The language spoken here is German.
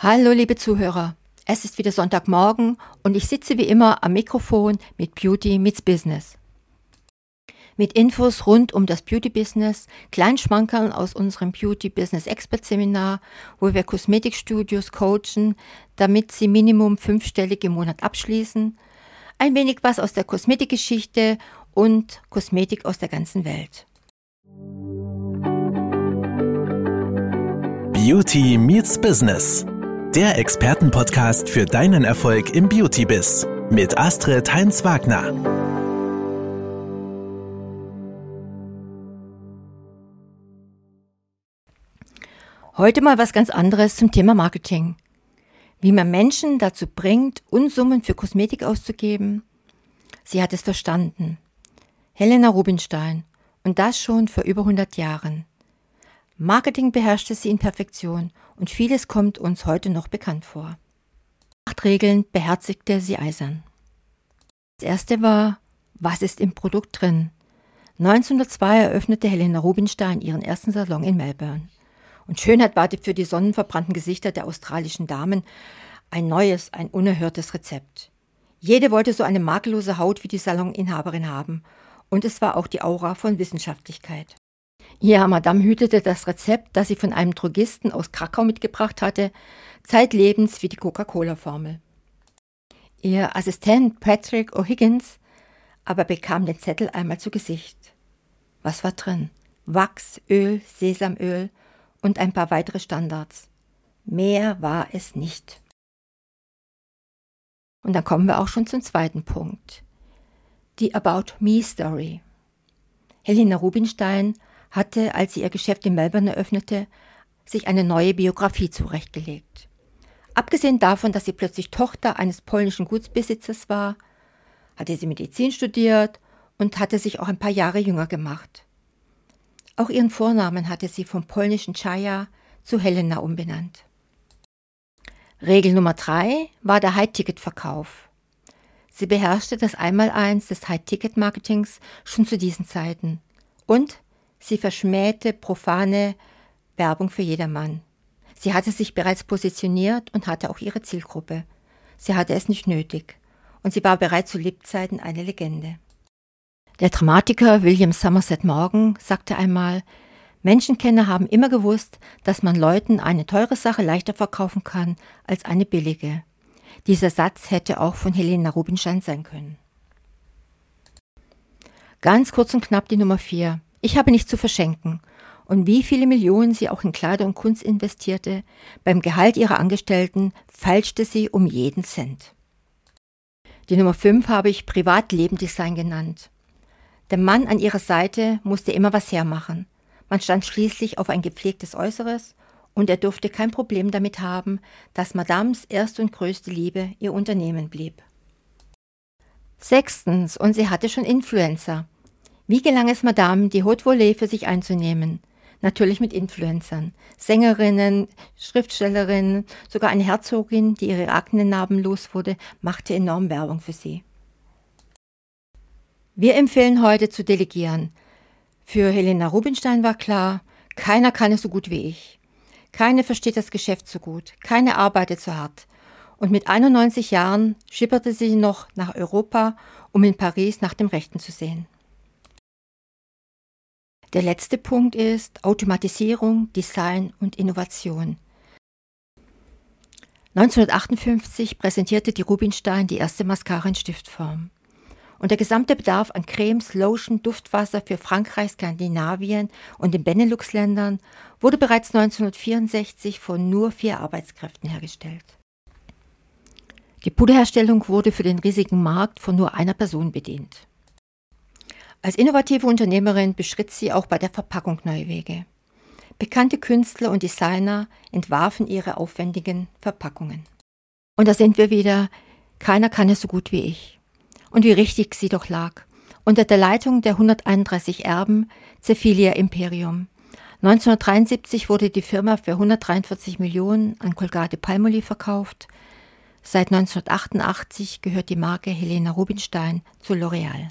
Hallo liebe Zuhörer, es ist wieder Sonntagmorgen und ich sitze wie immer am Mikrofon mit Beauty meets Business. Mit Infos rund um das Beauty Business, Kleinschmankerln aus unserem Beauty Business Expert Seminar, wo wir Kosmetikstudios coachen, damit sie Minimum fünfstellig im Monat abschließen, ein wenig was aus der Kosmetikgeschichte und Kosmetik aus der ganzen Welt. Beauty meets Business der Expertenpodcast für deinen Erfolg im Beauty-Biss mit Astrid Heinz-Wagner. Heute mal was ganz anderes zum Thema Marketing. Wie man Menschen dazu bringt, Unsummen für Kosmetik auszugeben. Sie hat es verstanden. Helena Rubinstein. Und das schon vor über 100 Jahren. Marketing beherrschte sie in Perfektion und vieles kommt uns heute noch bekannt vor. Acht Regeln beherzigte sie eisern. Das erste war, was ist im Produkt drin? 1902 eröffnete Helena Rubinstein ihren ersten Salon in Melbourne. Und Schönheit wartet für die sonnenverbrannten Gesichter der australischen Damen ein neues, ein unerhörtes Rezept. Jede wollte so eine makellose Haut wie die Saloninhaberin haben. Und es war auch die Aura von Wissenschaftlichkeit. Ja, Madame hütete das Rezept, das sie von einem Drogisten aus Krakau mitgebracht hatte, zeitlebens wie die Coca-Cola-Formel. Ihr Assistent Patrick O'Higgins aber bekam den Zettel einmal zu Gesicht. Was war drin? Wachs, Öl, Sesamöl und ein paar weitere Standards. Mehr war es nicht. Und dann kommen wir auch schon zum zweiten Punkt. Die About Me Story. Helena Rubinstein hatte, als sie ihr Geschäft in Melbourne eröffnete, sich eine neue Biografie zurechtgelegt. Abgesehen davon, dass sie plötzlich Tochter eines polnischen Gutsbesitzers war, hatte sie Medizin studiert und hatte sich auch ein paar Jahre jünger gemacht. Auch ihren Vornamen hatte sie vom polnischen Chaya zu Helena umbenannt. Regel Nummer drei war der High-Ticket-Verkauf. Sie beherrschte das Einmaleins des High-Ticket-Marketings schon zu diesen Zeiten und Sie verschmähte profane Werbung für jedermann. Sie hatte sich bereits positioniert und hatte auch ihre Zielgruppe. Sie hatte es nicht nötig. Und sie war bereits zu Lebzeiten eine Legende. Der Dramatiker William Somerset Morgan sagte einmal, Menschenkenner haben immer gewusst, dass man Leuten eine teure Sache leichter verkaufen kann als eine billige. Dieser Satz hätte auch von Helena Rubinstein sein können. Ganz kurz und knapp die Nummer vier. Ich habe nichts zu verschenken. Und wie viele Millionen sie auch in Kleider und Kunst investierte, beim Gehalt ihrer Angestellten falschte sie um jeden Cent. Die Nummer 5 habe ich Privatlebendesign genannt. Der Mann an ihrer Seite musste immer was hermachen. Man stand schließlich auf ein gepflegtes Äußeres und er durfte kein Problem damit haben, dass Madames erste und größte Liebe ihr Unternehmen blieb. Sechstens, und sie hatte schon Influencer. Wie gelang es Madame, die Haute Volée für sich einzunehmen? Natürlich mit Influencern, Sängerinnen, Schriftstellerinnen, sogar eine Herzogin, die ihre Aknenarben los wurde, machte enorm Werbung für sie. Wir empfehlen heute zu delegieren. Für Helena Rubinstein war klar, keiner kann es so gut wie ich. Keine versteht das Geschäft so gut, keine arbeitet so hart. Und mit 91 Jahren schipperte sie noch nach Europa, um in Paris nach dem Rechten zu sehen. Der letzte Punkt ist Automatisierung, Design und Innovation. 1958 präsentierte die Rubinstein die erste Mascara in Stiftform. Und der gesamte Bedarf an Cremes, Lotion, Duftwasser für Frankreich, Skandinavien und den Benelux-Ländern wurde bereits 1964 von nur vier Arbeitskräften hergestellt. Die Puderherstellung wurde für den riesigen Markt von nur einer Person bedient. Als innovative Unternehmerin beschritt sie auch bei der Verpackung neue Wege. Bekannte Künstler und Designer entwarfen ihre aufwendigen Verpackungen. Und da sind wir wieder, keiner kann es so gut wie ich. Und wie richtig sie doch lag. Unter der Leitung der 131 Erben zerfiel ihr Imperium. 1973 wurde die Firma für 143 Millionen an Colgate Palmolive verkauft. Seit 1988 gehört die Marke Helena Rubinstein zu L'Oreal.